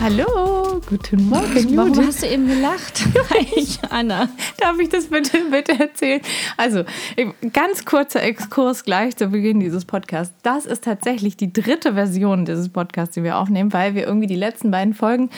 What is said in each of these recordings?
Hallo, guten Morgen, Warum Judith. hast du eben gelacht? Hi, Anna. Darf ich das bitte, bitte erzählen? Also, ganz kurzer Exkurs gleich zu Beginn dieses Podcasts. Das ist tatsächlich die dritte Version dieses Podcasts, die wir aufnehmen, weil wir irgendwie die letzten beiden Folgen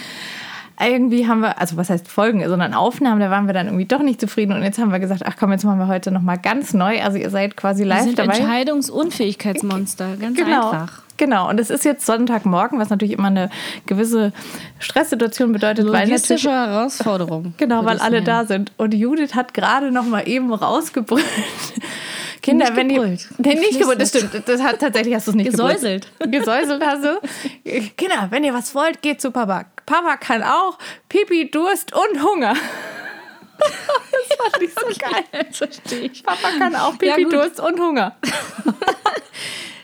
irgendwie haben wir, also was heißt Folgen, sondern Aufnahmen, da waren wir dann irgendwie doch nicht zufrieden und jetzt haben wir gesagt, ach komm, jetzt machen wir heute nochmal ganz neu. Also ihr seid quasi Wir live sind dabei. Entscheidungsunfähigkeitsmonster. Ganz Genau. einfach. Genau, und es ist jetzt Sonntagmorgen, was natürlich immer eine gewisse Stresssituation bedeutet, weil natürlich Logistische Herausforderung. Genau, weil alle nennen. da sind. Und Judith hat gerade noch mal eben rausgebrüllt. Kinder, Nicht wenn gebrüllt. ihr. Nee, nicht gebrüllt, das stimmt. Das hat, tatsächlich hast du es nicht Gesäuselt. gebrüllt. Gesäuselt hast du. Kinder, wenn ihr was wollt, geht zu Papa. Papa kann auch Pipi, Durst und Hunger. Das fand ich so geil. Das verstehe ich. Papa kann auch Ja, Pipi, gut. Durst und Hunger.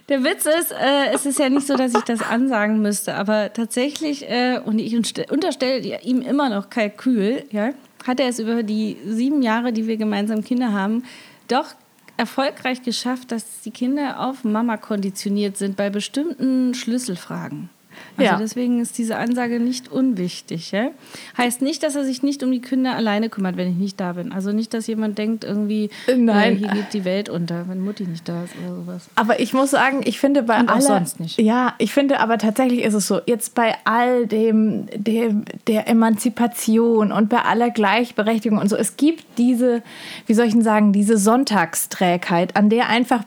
Der Witz ist, äh, es ist ja nicht so, dass ich das ansagen müsste, aber tatsächlich, äh, und ich unterste- unterstelle ihm immer noch Kalkül, ja, hat er es über die sieben Jahre, die wir gemeinsam Kinder haben, doch erfolgreich geschafft, dass die Kinder auf Mama konditioniert sind bei bestimmten Schlüsselfragen. Also Ja. deswegen ist diese Ansage nicht unwichtig. Ja? Heißt nicht, dass er sich nicht um die Kinder alleine kümmert, wenn ich nicht da bin. Also nicht, dass jemand denkt, irgendwie, Nein. Äh, hier geht die Welt unter, wenn Mutti nicht da ist oder sowas. Aber ich muss sagen, ich finde bei Und aller, sonst nicht. Ja, ich finde aber tatsächlich ist es so, jetzt bei all dem, dem der Emanzipation und bei aller Gleichberechtigung und so, es gibt diese, wie soll ich denn sagen, diese Sonntagsträgheit, an der einfach,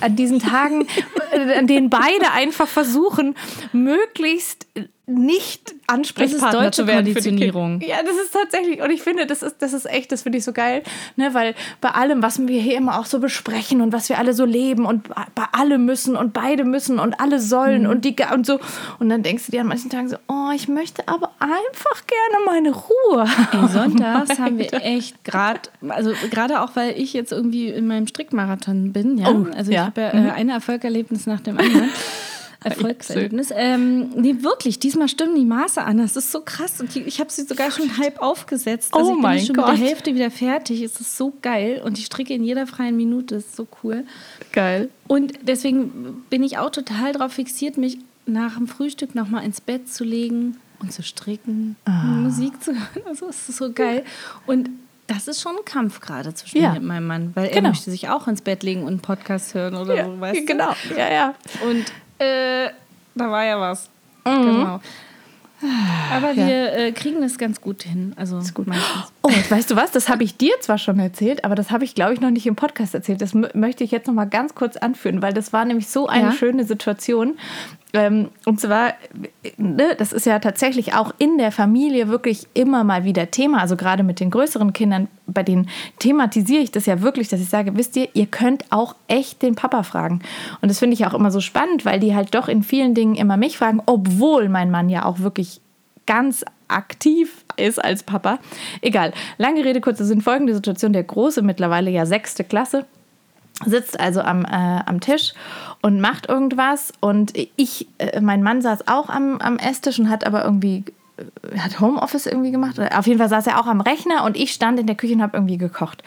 an diesen Tagen, äh, an denen beide einfach versuchen, möglichst nicht Ansprechpartner deutsche zu werden für die Konditionierung. Ja, das ist tatsächlich, und ich finde, das ist, das ist echt, das finde ich so geil, ne, weil bei allem, was wir hier immer auch so besprechen und was wir alle so leben und bei alle müssen und beide müssen und alle sollen Mhm. und die und so, und dann denkst du dir an manchen Tagen so, oh, ich möchte aber einfach gerne meine Ruhe. Ey, sonntags haben wir echt gerade, also gerade auch, weil ich jetzt irgendwie in meinem Strickmarathon bin, ja. Oh, also ich ja. habe ja äh, ein Erfolgserlebnis nach dem anderen. Erfolgserlebnis. Ähm, nee, wirklich, diesmal stimmen die Maße an. Das ist so krass. Und ich habe sie sogar schon halb aufgesetzt. Also Oh ich bin schon Gott. mit der Hälfte wieder fertig. Es ist so geil. Und ich stricke in jeder freien Minute. Das ist so cool. Geil. Und deswegen bin ich auch total darauf fixiert, mich nach dem Frühstück nochmal ins Bett zu legen und zu stricken, Musik zu hören. Also es ist so geil. Und das ist schon ein Kampf gerade zwischen Ja. mir und meinem Mann, weil er Genau. möchte sich auch ins Bett legen und einen Podcast hören oder Ja, so, weißt du? genau, ja, ja. Und äh, da war ja was. Genau. Aber wir äh, kriegen das ganz gut hin. Also gut. meistens. Oh, weißt du was? Das habe ich dir zwar schon erzählt, aber das habe ich, glaube ich, noch nicht im Podcast erzählt. Das mö- möchte ich jetzt noch mal ganz kurz anführen, weil das war nämlich so eine Ja. schöne Situation. Ähm, und zwar, ne, das ist ja tatsächlich auch in der Familie wirklich immer mal wieder Thema. Also gerade mit den größeren Kindern, bei denen thematisiere ich das ja wirklich, dass ich sage, wisst ihr, ihr könnt auch echt den Papa fragen. Und das finde ich auch immer so spannend, weil die halt doch in vielen Dingen immer mich fragen, obwohl mein Mann ja auch wirklich ganz aktiv ist als Papa. Egal. Lange Rede, kurzer Sinn. Folgende Situation. Der Große, mittlerweile ja sechste Klasse, sitzt also am, äh, am Tisch und macht irgendwas. Und ich, äh, mein Mann saß auch am, am Esstisch und hat aber irgendwie, äh, hat Homeoffice irgendwie gemacht. Auf jeden Fall saß er auch am Rechner und ich stand in der Küche und habe irgendwie gekocht.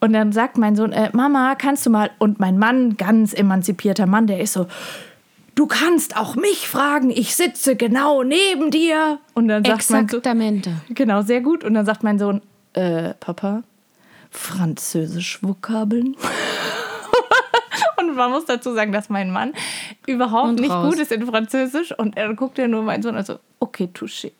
Und dann sagt mein Sohn, äh, Mama, kannst du mal, und mein Mann, ganz emanzipierter Mann, der ist so, du kannst auch mich fragen, ich sitze genau neben dir. Und dann sagt mein Sohn, Exaktamente. Genau, sehr gut. Und dann sagt mein Sohn, äh, Papa, Französisch-Vokabeln? und man muss dazu sagen, dass mein Mann überhaupt Und nicht raus. gut ist in Französisch. Und er guckt ja nur meinen Sohn, also, okay, touché.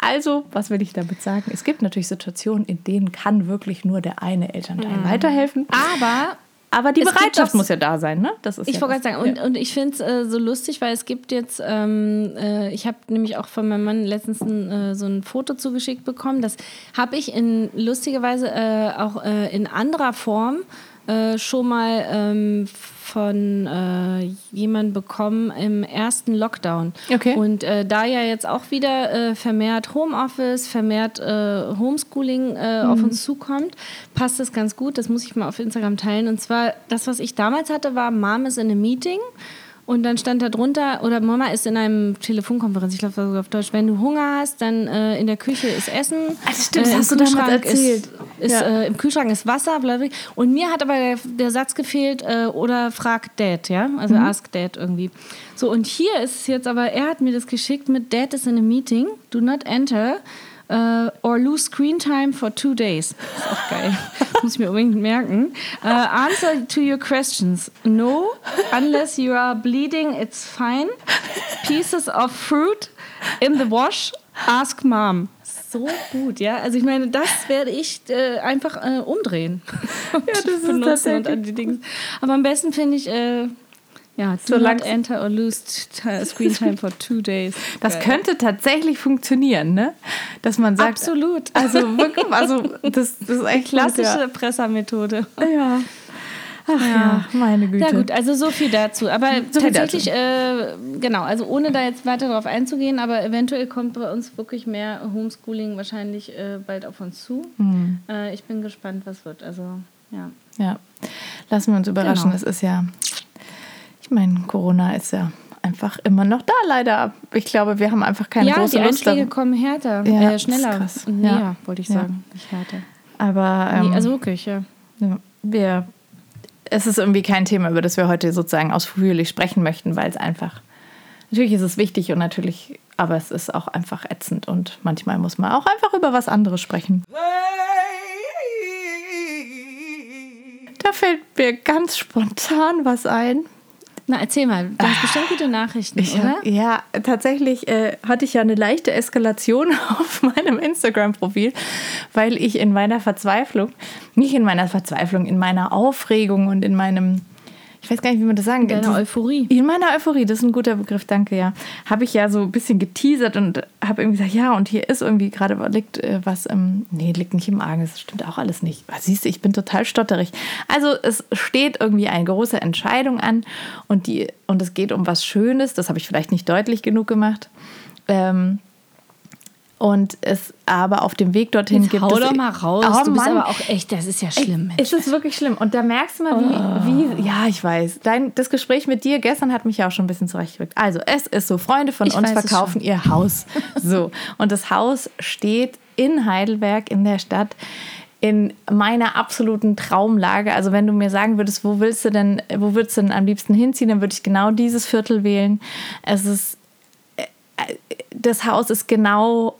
Also, was will ich damit sagen? Es gibt natürlich Situationen, in denen kann wirklich nur der eine Elternteil weiterhelfen. Aber Aber die Es Bereitschaft muss ja da sein, ne? Das ist Ich ja wollte gerade sagen, und, und ich finde es äh, so lustig, weil es gibt jetzt, ähm, äh, ich habe nämlich auch von meinem Mann letztens ein, äh, so ein Foto zugeschickt bekommen. Das habe ich in lustigerweise äh, auch äh, in anderer Form äh, schon mal ähm, von äh, jemandem bekommen im ersten Lockdown. Okay. Und äh, da ja jetzt auch wieder äh, vermehrt Homeoffice, vermehrt äh, Homeschooling äh, auf uns zukommt, passt das ganz gut. Das muss ich mal auf Instagram teilen. Und zwar, das, was ich damals hatte, war Mom is in a Meeting. Und dann stand da drunter, oder Mama ist in einem Telefonkonferenz, ich glaube, das war auf Deutsch, wenn du Hunger hast, dann äh, in der Küche ist Essen. Das stimmt, das im hast du damals erzählt. Ist, ist, Ja. äh, Im Kühlschrank ist Wasser, bla, bla. Und mir hat aber der, der Satz gefehlt, äh, oder frag Dad, ja? Also Mhm. ask Dad irgendwie. So, und hier ist es jetzt aber, er hat mir das geschickt mit Dad is in a meeting, do not enter. Uh, or lose screen time for two days. Das ist auch geil. Muss ich mir unbedingt merken. Uh, answer to your questions. No, unless you are bleeding, it's fine. Pieces of fruit in the wash, ask mom. So gut, ja. Also ich meine, das werde ich äh, einfach äh, umdrehen. ja, das ist benutzen und an die Dinge. Aber am besten finde ich, äh, ja, do Solange- not enter or lose screen time for two days. Das Geil. könnte tatsächlich funktionieren, ne? Dass man sagt. Absolut. Also wirklich, also das, das ist echt Klassische klassische. Pressermethode. Ja. Ach ja, meine Güte. Ja gut, also so viel dazu. Aber So tatsächlich, äh, genau, also ohne da jetzt weiter drauf einzugehen, aber eventuell kommt bei uns wirklich mehr Homeschooling wahrscheinlich äh, bald auf uns zu. Hm. Äh, ich bin gespannt, was wird. Also ja. Ja. Lassen wir uns überraschen. Genau. Es ist ja. Ich meine, Corona ist ja einfach immer noch da, leider. Ich glaube, wir haben einfach keine ja, große die Lust darauf. kommen härter, Ja, äh, schneller krass. und Ja. näher, wollte ich Ja. sagen, nicht härter. Aber ähm, nee, also wirklich, ja. ja, wir, es ist irgendwie kein Thema, über das wir heute sozusagen ausführlich sprechen möchten, weil es einfach, natürlich ist es wichtig und natürlich, aber es ist auch einfach ätzend und manchmal muss man auch einfach über was anderes sprechen. Da fällt mir ganz spontan was ein. Na, erzähl mal, du hast bestimmt gute Nachrichten, Ich oder? ja, tatsächlich äh, hatte ich ja eine leichte Eskalation auf meinem Instagram-Profil, weil ich in meiner Verzweiflung, nicht in meiner Verzweiflung, in meiner Aufregung und in meinem, ich weiß gar nicht, wie man das sagen kann. Deine Euphorie. In meiner Euphorie, das ist ein guter Begriff, danke, ja. Habe ich ja so ein bisschen geteasert und habe irgendwie gesagt, ja, und hier ist irgendwie gerade, liegt äh, was im, nee, liegt nicht im Argen, das stimmt auch alles nicht. Was siehst du, ich bin total stotterig. Also es steht irgendwie eine große Entscheidung an und, die, und es geht um was Schönes, das habe ich vielleicht nicht deutlich genug gemacht. Ähm, und es aber auf dem Weg dorhin Jetzt gibt hau doch mal raus. Oh, du bist Mann. aber auch echt, das ist ja schlimm. Mensch. Es ist wirklich schlimm. Und da merkst du mal, wie, wie ja, ich weiß. Dein, das Gespräch mit dir gestern hat mich ja auch schon ein bisschen zurechtgerückt. Also, es ist so, Freunde von Ich uns verkaufen ihr Haus. So. Und das Haus steht in Heidelberg, in der Stadt, in meiner absoluten Traumlage. Also, wenn du mir sagen würdest, wo willst du denn, wo würdest du denn am liebsten hinziehen, dann würde ich genau dieses Viertel wählen. Es ist, äh, das Haus ist genau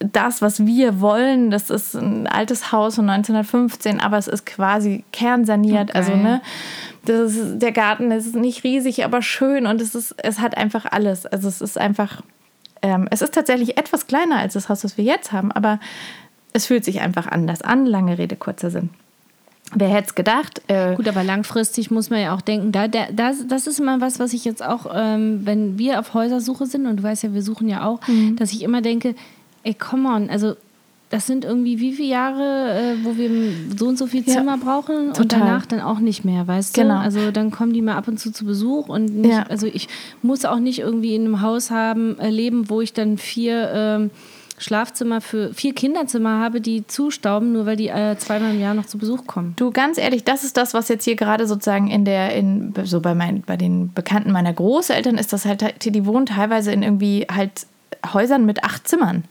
das, was wir wollen, das ist ein altes Haus von 1915, aber es ist quasi kernsaniert. Okay. Also, ne, das ist, der Garten ist nicht riesig, aber schön und es, ist, es hat einfach alles. Also, es ist einfach, ähm, es ist tatsächlich etwas kleiner als das Haus, das wir jetzt haben, aber es fühlt sich einfach anders an. Lange Rede, kurzer Sinn. Wer hätte es gedacht? Äh, Gut, aber langfristig muss man ja auch denken, da, da, das, das ist immer was, was ich jetzt auch, ähm, wenn wir auf Häusersuche sind, und du weißt ja, wir suchen ja auch, Mhm. dass ich immer denke, ey, come on, also das sind irgendwie wie viele Jahre, äh, wo wir so und so viel Ja, Zimmer brauchen und total. danach dann auch nicht mehr, weißt du? Genau. Also dann kommen die mal ab und zu zu Besuch und nicht, Ja. also ich muss auch nicht irgendwie in einem Haus haben, äh, leben, wo ich dann vier ähm, Schlafzimmer für vier Kinderzimmer habe, die zustauben, nur weil die äh, zweimal im Jahr noch zu Besuch kommen. Du, ganz ehrlich, das ist das, was jetzt hier gerade sozusagen in der, in, so bei, mein, bei den Bekannten meiner Großeltern ist das halt, die wohnen teilweise in irgendwie halt Häusern mit acht Zimmern.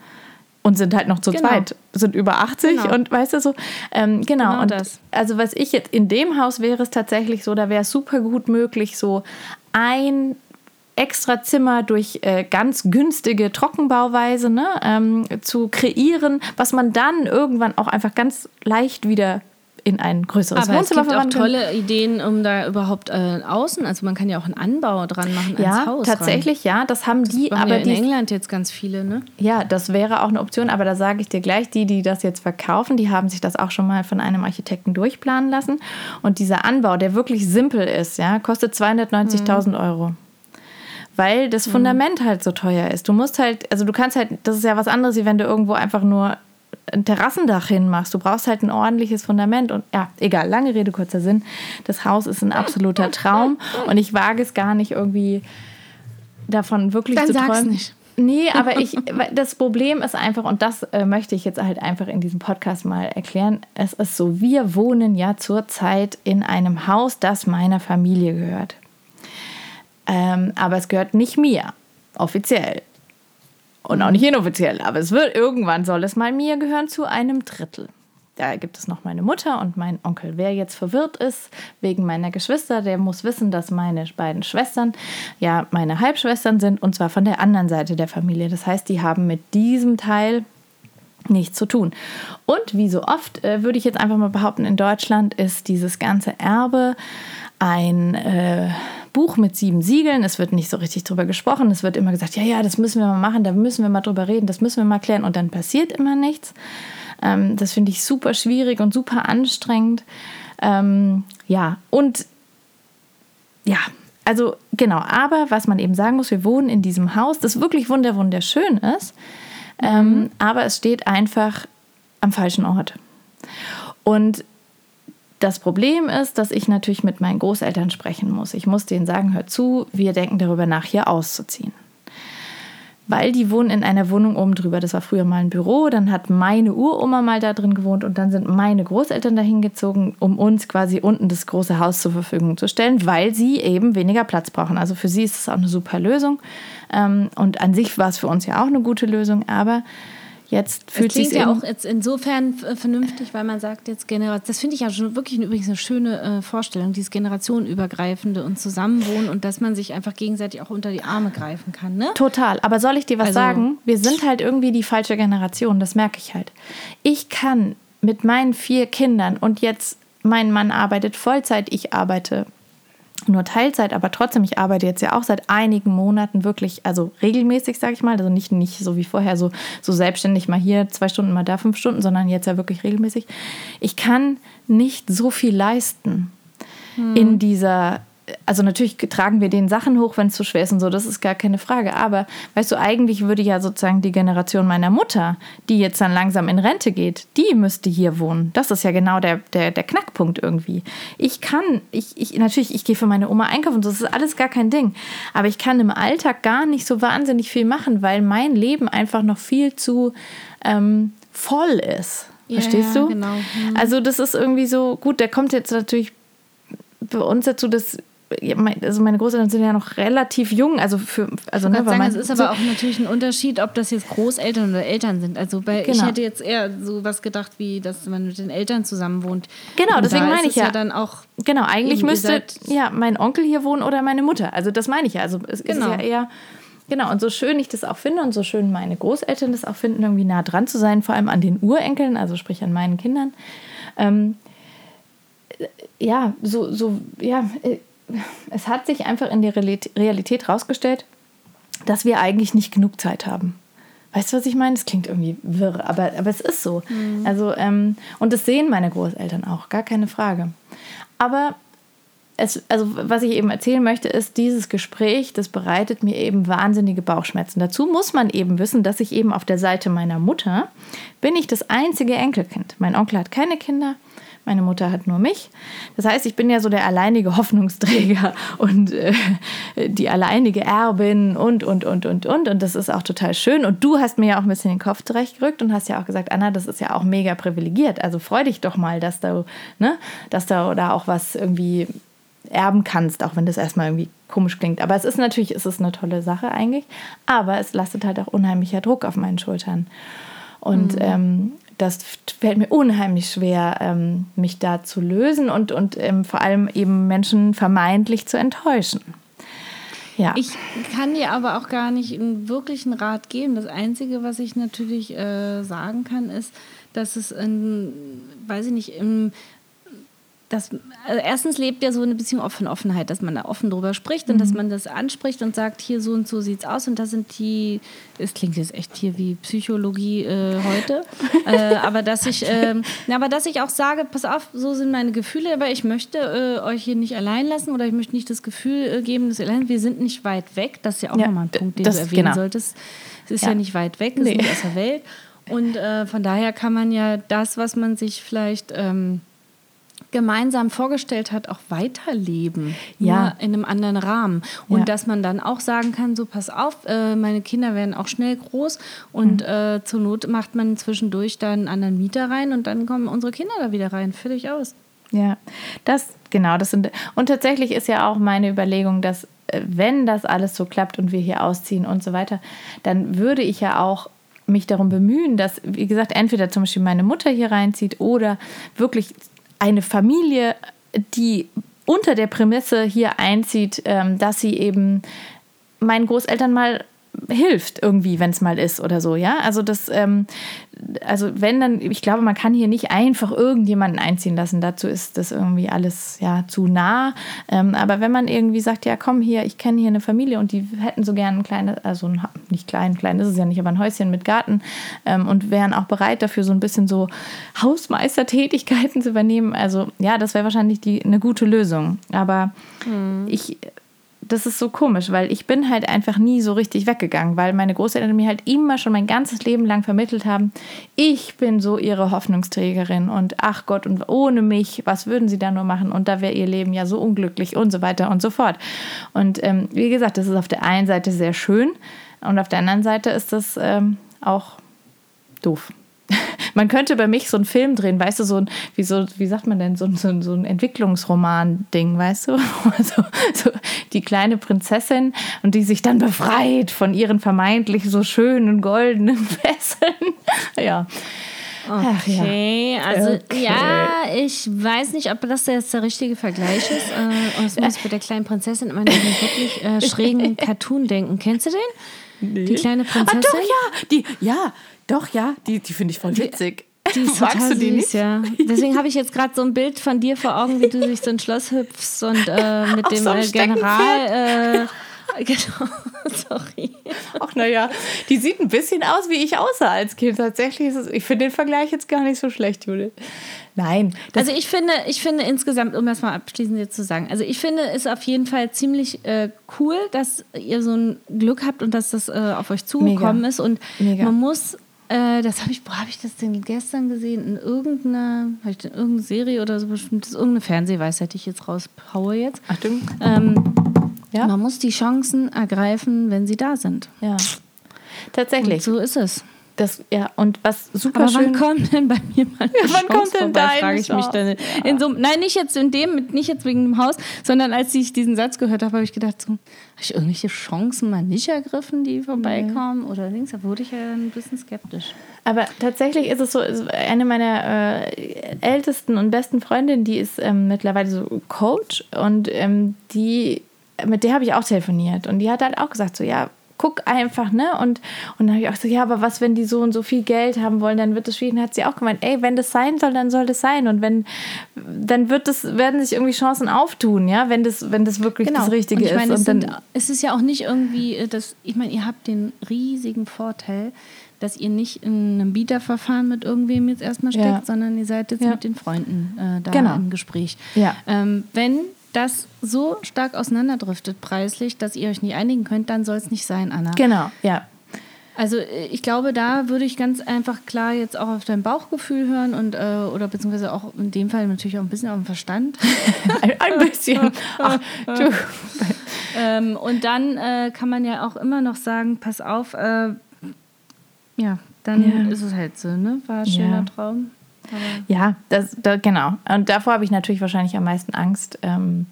Und sind halt noch zu Genau. zweit, sind über 80 Genau. und weißt du so, ähm, genau. Genau und das. Also was ich jetzt in dem Haus wäre es tatsächlich so, da wäre es super gut möglich, so ein extra Zimmer durch äh, ganz günstige Trockenbauweise ne, ähm, zu kreieren, was man dann irgendwann auch einfach ganz leicht wieder in ein größeres Aber es Wohnzimmer gibt auch tolle Ideen, um da überhaupt äh, außen, also man kann ja auch einen Anbau dran machen ans Ja, Haus. tatsächlich, ja, das haben die, Rein. aber ja in die, England jetzt ganz viele, ne? ja, das wäre auch eine Option, aber da sage ich dir gleich, die, die das jetzt verkaufen, die haben sich das auch schon mal von einem Architekten durchplanen lassen und dieser Anbau, der wirklich simpel ist, ja, kostet 290.000 Mhm. Euro. Weil das Fundament halt so teuer ist. Du musst halt, also du kannst halt, das ist ja was anderes, wie wenn du irgendwo einfach nur ein Terrassendach hinmachst. Du brauchst halt ein ordentliches Fundament. Und ja, egal, lange Rede, kurzer Sinn. Das Haus ist ein absoluter Traum. Und ich wage es gar nicht irgendwie davon wirklich Dann zu sag's träumen. nicht. Nee, aber ich, das Problem ist einfach, und das äh, möchte ich jetzt halt einfach in diesem Podcast mal erklären. Es ist so, wir wohnen ja zurzeit in einem Haus, das meiner Familie gehört. Ähm, aber es gehört nicht mir, offiziell. Und auch nicht inoffiziell, aber es wird irgendwann soll es mal mir gehören zu einem Drittel. Da gibt es noch meine Mutter und meinen Onkel. Wer jetzt verwirrt ist wegen meiner Geschwister, der muss wissen, dass meine beiden Schwestern ja meine Halbschwestern sind und zwar von der anderen Seite der Familie. Das heißt, die haben mit diesem Teil nichts zu tun. Und wie so oft äh, würde ich jetzt einfach mal behaupten, in Deutschland ist dieses ganze Erbe ein äh, Buch mit sieben Siegeln. Es wird nicht so richtig drüber gesprochen. Es wird immer gesagt, ja, ja, das müssen wir mal machen, da müssen wir mal drüber reden, das müssen wir mal klären und dann passiert immer nichts. Ähm, das finde ich super schwierig und super anstrengend. Ähm, ja, und ja, also genau, aber was man eben sagen muss, wir wohnen in diesem Haus, das wirklich wunder wunderschön ist, ähm, aber es steht einfach am falschen Ort. Und das Problem ist, dass ich natürlich mit meinen Großeltern sprechen muss. Ich muss denen sagen, hör zu, wir denken darüber nach, hier auszuziehen. Weil die wohnen in einer Wohnung oben drüber. Das war früher mal ein Büro, dann hat meine Uroma mal da drin gewohnt und dann sind meine Großeltern dahin gezogen, um uns quasi unten das große Haus zur Verfügung zu stellen, weil sie eben weniger Platz brauchen. Also für sie ist es auch eine super Lösung. Ähm, Und an sich war es für uns ja auch eine gute Lösung, aber jetzt fühlt sich klingt ja auch jetzt insofern vernünftig, weil man sagt jetzt Generation. Das finde ich ja schon wirklich übrigens eine schöne äh, Vorstellung, dieses generationenübergreifende und Zusammenwohnen und dass man sich einfach gegenseitig auch unter die Arme greifen kann. Ne? Total. Aber soll ich dir was Also- sagen? Wir sind halt irgendwie die falsche Generation. Das merke ich halt. Ich kann mit meinen vier Kindern und jetzt mein Mann arbeitet Vollzeit, ich arbeite nur Teilzeit, aber trotzdem, ich arbeite jetzt ja auch seit einigen Monaten wirklich, also regelmäßig, sage ich mal, also nicht, nicht so wie vorher, so, so selbstständig mal hier zwei Stunden, mal da fünf Stunden, sondern jetzt ja wirklich regelmäßig. Ich kann nicht so viel leisten in dieser, also natürlich tragen wir den Sachen hoch, wenn es zu schwer ist und so, das ist gar keine Frage. Aber weißt du, eigentlich würde ja sozusagen die Generation meiner Mutter, die jetzt dann langsam in Rente geht, die müsste hier wohnen. Das ist ja genau der, der, der Knackpunkt irgendwie. Ich kann, ich, ich natürlich, ich gehe für meine Oma einkaufen, das ist alles gar kein Ding. Aber ich kann im Alltag gar nicht so wahnsinnig viel machen, weil mein Leben einfach noch viel zu ähm, voll ist. Ja, Verstehst ja, du? genau. Hm. Also das ist irgendwie so, gut, der kommt jetzt natürlich bei uns dazu, dass ja, also meine Großeltern sind ja noch relativ jung, also für also ne, Ich weil sagen, es ist aber auch natürlich ein Unterschied, ob das jetzt Großeltern oder Eltern sind. Also bei, ich Genau. hätte jetzt eher so was gedacht, wie dass man mit den Eltern zusammen wohnt. Genau, Und deswegen meine ich es ja. dann auch Genau, eigentlich müsste ja mein Onkel hier wohnen oder meine Mutter. Also das meine ich ja. Also es Genau. ist ja eher genau und so schön ich das auch finde und so schön meine Großeltern das auch finden, irgendwie nah dran zu sein, vor allem an den Urenkeln, also sprich an meinen Kindern. Ähm, äh, ja, so so ja, äh, es hat sich einfach in der Realität- Realität rausgestellt, dass wir eigentlich nicht genug Zeit haben. Weißt du, was ich meine? Das klingt irgendwie wirr, aber, aber es ist so. Also, ähm, und das sehen meine Großeltern auch, gar keine Frage. Aber es, also, was ich eben erzählen möchte, ist, dieses Gespräch, das bereitet mir eben wahnsinnige Bauchschmerzen. Dazu muss man eben wissen, dass ich eben auf der Seite meiner Mutter bin ich das einzige Enkelkind. Mein Onkel hat keine Kinder, meine Mutter hat nur mich. Das heißt, ich bin ja so der alleinige Hoffnungsträger und äh, die alleinige Erbin und, und, und, und, und. Und das ist auch total schön. Und du hast mir ja auch ein bisschen den Kopf zurechtgerückt und hast ja auch gesagt, Anna, das ist ja auch mega privilegiert. Also freu dich doch mal, dass du, ne, dass du da auch was irgendwie erben kannst, auch wenn das erstmal irgendwie komisch klingt. Aber es ist natürlich, es ist eine tolle Sache eigentlich. Aber es lastet halt auch unheimlicher Druck auf meinen Schultern. Und ähm, das fällt mir unheimlich schwer, ähm, mich da zu lösen und, und ähm, vor allem eben Menschen vermeintlich zu enttäuschen. Ja. Ich kann dir aber auch gar nicht einen wirklichen Rat geben. Das Einzige, was ich natürlich äh, sagen kann, ist, dass es, in, weiß ich nicht, im, das, also erstens lebt ja so eine Beziehung von Offenheit, dass man da offen drüber spricht und dass man das anspricht und sagt, hier so und so sieht's aus und das sind die, es klingt jetzt echt hier wie Psychologie äh, heute, äh, aber dass ich, na, aber dass ich auch sage, pass auf, so sind meine Gefühle, aber ich möchte äh, euch hier nicht allein lassen oder ich möchte nicht das Gefühl äh, geben, dass ihr allein, wir sind nicht weit weg, das ist ja auch Ja, nochmal ein Punkt, den das- du erwähnen genau. solltest. Es ist ja. Ja. nicht weit weg, es Nee. ist nicht aus der Welt. Und äh, von daher kann man ja das, was man sich vielleicht ähm, gemeinsam vorgestellt hat, auch weiterleben. Ja. In einem anderen Rahmen. Und Ja. dass man dann auch sagen kann, so pass auf, äh, meine Kinder werden auch schnell groß und Mhm. äh, zur Not macht man zwischendurch dann einen anderen Mieter rein und dann kommen unsere Kinder da wieder rein. Völlig aus. Ja, das, genau, das sind, und tatsächlich ist ja auch meine Überlegung, dass äh, wenn das alles so klappt und wir hier ausziehen und so weiter, dann würde ich ja auch mich darum bemühen, dass, wie gesagt, entweder zum Beispiel meine Mutter hier reinzieht oder wirklich eine Familie, die unter der Prämisse hier einzieht, ähm, dass sie eben meinen Großeltern mal hilft irgendwie, wenn es mal ist oder so, ja. Also das, ähm, also wenn dann, ich glaube, man kann hier nicht einfach irgendjemanden einziehen lassen. Dazu ist das irgendwie alles ja zu nah. Ähm, aber wenn man irgendwie sagt, ja komm hier, ich kenne hier eine Familie und die hätten so gerne ein kleines, also ein, nicht klein, klein ist es ja nicht, aber ein Häuschen mit Garten ähm, und wären auch bereit dafür so ein bisschen so Hausmeistertätigkeiten zu übernehmen. Also ja, das wäre wahrscheinlich die, eine gute Lösung. Aber ich das ist so komisch, weil ich bin halt einfach nie so richtig weggegangen, weil meine Großeltern mir halt immer schon mein ganzes Leben lang vermittelt haben, ich bin so ihre Hoffnungsträgerin und ach Gott, und ohne mich, was würden sie da nur machen? Und da wäre ihr Leben ja so unglücklich und so weiter und so fort. Und ähm, wie gesagt, das ist auf der einen Seite sehr schön und auf der anderen Seite ist das ähm, auch doof. Man könnte bei mich so einen Film drehen, weißt du, so ein, wie, so, wie sagt man denn, so, ein- so, ein- so ein Entwicklungsroman-Ding, weißt du? Also, so die kleine Prinzessin und die sich dann befreit von ihren vermeintlich so schönen goldenen Fesseln. Ja. Ach ja. Okay, also Okay. ja, ich weiß nicht, ob das jetzt der richtige Vergleich ist. Äh, und es muss bei der kleinen Prinzessin immer an einen wirklich äh, schrägen Cartoon denken. Kennst du den? Die kleine Ah, Prinzessin? doch, ja. Die, ja, doch, ja. Die, die finde ich voll witzig. Die ist Magst total du die süß, nicht? ja. Deswegen habe ich jetzt gerade so ein Bild von dir vor Augen, wie du durch so ein Schloss hüpfst und äh, mit Auf dem so äh, General. Äh, genau, sorry. Ach, naja, die sieht ein bisschen aus, wie ich aussah als Kind. Tatsächlich ist es, ich finde den Vergleich jetzt gar nicht so schlecht, Judith. Nein. Also ich finde, ich finde insgesamt, um das mal abschließend jetzt zu sagen, also ich finde es auf jeden Fall ziemlich äh, cool, dass ihr so ein Glück habt und dass das äh, auf euch zugekommen Mega. ist. Und Mega. man muss, äh, das habe ich, wo habe ich das denn gestern gesehen? In irgendeiner, habe ich in irgendeiner Serie oder so bestimmt, das ist irgendeine Fernsehweisheit, die ich jetzt raushaue jetzt. Achtung. Ähm, Ja? Man muss die Chancen ergreifen, wenn sie da sind. Ja. Und Tatsächlich. so ist es. Das, ja, und was super Aber schön. wann kommt denn bei mir mal eine wann Chance kommt denn vorbei, frage ich mich dann. In so, nein, nicht jetzt in dem, nicht jetzt wegen dem Haus, sondern als ich diesen Satz gehört habe, habe ich gedacht, so, habe ich irgendwelche Chancen mal nicht ergriffen, die vorbeikommen oder links? Da wurde ich ja dann ein bisschen skeptisch. Aber tatsächlich ist es so, eine meiner äh, ältesten und besten Freundinnen, die ist ähm, mittlerweile so Coach und ähm, die, mit der habe ich auch telefoniert und die hat halt auch gesagt, so ja, guck einfach, ne? Und, und dann habe ich auch so, ja, aber was, wenn die so und so viel Geld haben wollen, dann wird das schwierig. Und dann hat sie auch gemeint, ey, wenn das sein soll, dann soll das sein. Und wenn, dann wird das, werden sich irgendwie Chancen auftun, ja, wenn das, wenn das wirklich das Richtige Genau. und ich meine, ist. es, Und sind, dann, es ist ja auch nicht irgendwie, äh, das, ich meine, ihr habt den riesigen Vorteil, dass ihr nicht in einem Bieterverfahren mit irgendwem jetzt erstmal steckt, Ja. sondern ihr seid jetzt Ja. mit den Freunden äh, da Genau. im Gespräch. Ja. Ähm, wenn das so stark auseinanderdriftet preislich, dass ihr euch nicht einigen könnt, dann soll es nicht sein, Anna. genau, ja. Also äh, ich glaube, da würde ich ganz einfach klar jetzt auch auf dein Bauchgefühl hören und äh, oder beziehungsweise auch in dem Fall natürlich auch ein bisschen auf den Verstand. Ein, ein bisschen. Ach, ähm, und dann äh, kann man ja auch immer noch sagen, pass auf, äh, ja, dann Ja. ist es halt so, ne? War ein schöner Ja. Traum. Aber Ja, das, da, genau. Und davor habe ich natürlich wahrscheinlich am meisten Angst, ähm,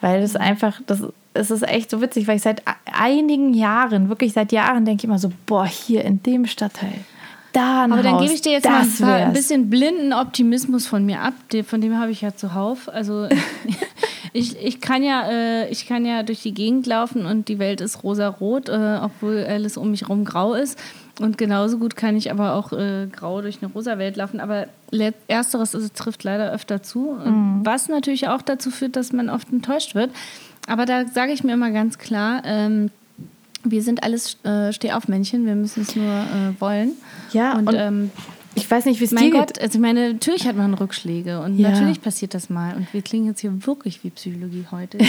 weil das einfach, das, es ist echt so witzig, weil ich seit einigen Jahren, wirklich seit Jahren, denke ich immer so, boah, hier in dem Stadtteil, da ein Aber dann Haus, gebe ich dir jetzt mal ein, paar, ein bisschen blinden Optimismus von mir ab. Von dem habe ich ja zuhauf. Also ich, ich, kann ja, äh, ich kann ja durch die Gegend laufen und die Welt ist rosa-rot, äh, obwohl alles um mich herum grau ist. Und genauso gut kann ich aber auch äh, grau durch eine rosa Welt laufen. Aber ersteres ist, trifft leider öfter zu. Was natürlich auch dazu führt, dass man oft enttäuscht wird. Aber da sage ich mir immer ganz klar, ähm, wir sind alles äh, Stehaufmännchen, wir müssen es nur äh, wollen. Ja, und, und ähm, ich weiß nicht, wie es dir mein geht. Gott, also ich meine, natürlich hat man Rückschläge und Ja. natürlich passiert das mal. Und wir klingen jetzt hier wirklich wie Psychologie heute.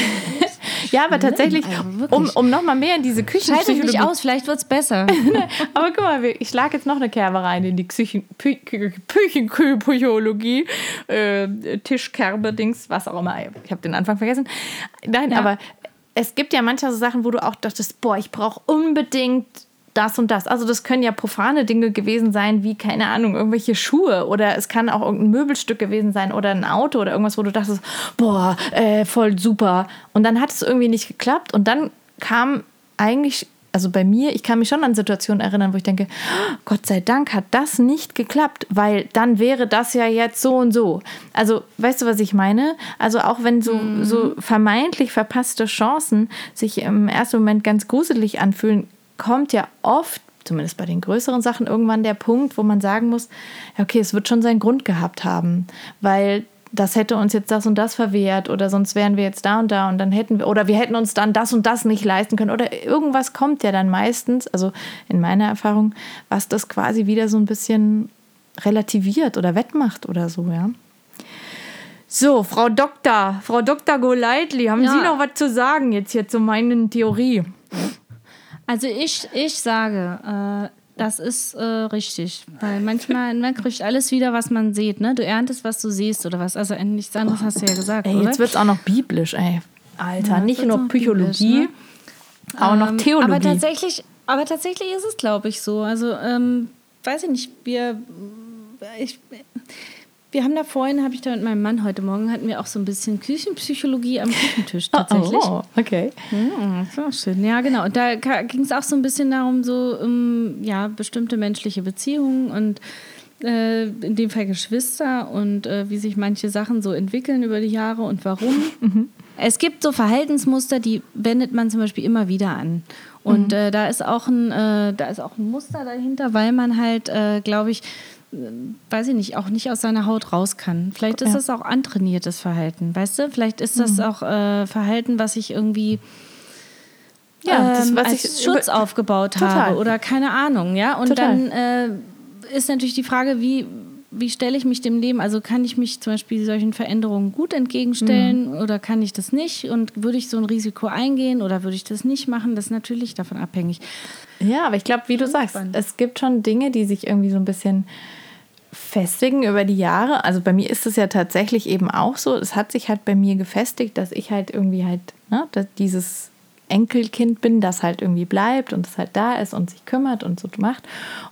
Ja, aber tatsächlich, Also um, um nochmal mehr in diese mich Küchenpsychologie... nicht aus, vielleicht wird es besser. Aber guck mal, ich schlage jetzt noch eine Kerbe rein in die Küchen, Py- Kü- Küchenkühlpsychologie, äh, Tischkerbe, Dings, was auch immer. Ich habe den Anfang vergessen. Nein, Ja. aber es gibt ja manchmal so Sachen, wo du auch dachtest, boah, ich brauche unbedingt das und das. Also das können ja profane Dinge gewesen sein, wie, keine Ahnung, irgendwelche Schuhe oder es kann auch irgendein Möbelstück gewesen sein oder ein Auto oder irgendwas, wo du dachtest, boah, äh, voll super. Und dann hat es irgendwie nicht geklappt und dann kam eigentlich, also bei mir, ich kann mich schon an Situationen erinnern, wo ich denke, "Oh, Gott sei Dank hat das nicht geklappt, weil dann wäre das ja jetzt so und so. Also, weißt du, was ich meine? Also auch wenn so, so vermeintlich verpasste Chancen sich im ersten Moment ganz gruselig anfühlen, kommt ja oft, zumindest bei den größeren Sachen, irgendwann der Punkt, wo man sagen muss, ja, okay, es wird schon seinen Grund gehabt haben, weil das hätte uns jetzt das und das verwehrt oder sonst wären wir jetzt da und da und dann hätten wir, oder wir hätten uns dann das und das nicht leisten können oder irgendwas kommt ja dann meistens, also in meiner Erfahrung, was das quasi wieder so ein bisschen relativiert oder wettmacht oder so, ja. So, Frau Doktor, Frau Dr. Golightly, haben Ja. Sie noch was zu sagen jetzt hier zu meinen Theorie? Also ich, ich sage, äh, das ist äh, richtig. Weil manchmal, man kriegt alles wieder, was man sieht. Ne? Du erntest, was du siehst oder was. Also nichts anderes hast du ja gesagt, Ey, oder? jetzt wird es auch noch biblisch, ey. Alter, Ja, nicht nur noch Psychologie, biblisch, auch noch Ähm, Theologie. Aber tatsächlich, aber tatsächlich ist es, glaube ich, so. Also, ähm, weiß ich nicht, wir, ich, wir haben da vorhin, habe ich da mit meinem Mann heute Morgen, hatten wir auch so ein bisschen Küchenpsychologie am Küchentisch tatsächlich. Oh, okay. Ja, so schön. Ja, genau. Und da ging es auch so ein bisschen darum, so um, ja, bestimmte menschliche Beziehungen und äh, in dem Fall Geschwister und äh, wie sich manche Sachen so entwickeln über die Jahre und warum. Es gibt so Verhaltensmuster, die wendet man zum Beispiel immer wieder an. Und äh, da ist auch ein, äh, da ist auch ein Muster dahinter, weil man halt, äh, glaube ich, weiß ich nicht, auch nicht aus seiner Haut raus kann. Vielleicht ist Ja. das auch antrainiertes Verhalten, weißt du? Vielleicht ist das auch äh, Verhalten, was ich irgendwie Ja, das, ähm, was als ich Schutz aufgebaut Total. habe oder keine Ahnung, ja. Und Total. dann äh, ist natürlich die Frage, wie, wie stelle ich mich dem Leben? Also kann ich mich zum Beispiel solchen Veränderungen gut entgegenstellen Mhm. oder kann ich das nicht? Und würde ich so ein Risiko eingehen oder würde ich das nicht machen? Das ist natürlich davon abhängig. Ja, aber ich glaube, wie du sagst, es gibt schon Dinge, die sich irgendwie so ein bisschen festigen über die Jahre. Also bei mir ist es ja tatsächlich eben auch so. Es hat sich halt bei mir gefestigt, dass ich halt irgendwie halt ne, dass dieses Enkelkind bin, das halt irgendwie bleibt und das halt da ist und sich kümmert und so macht.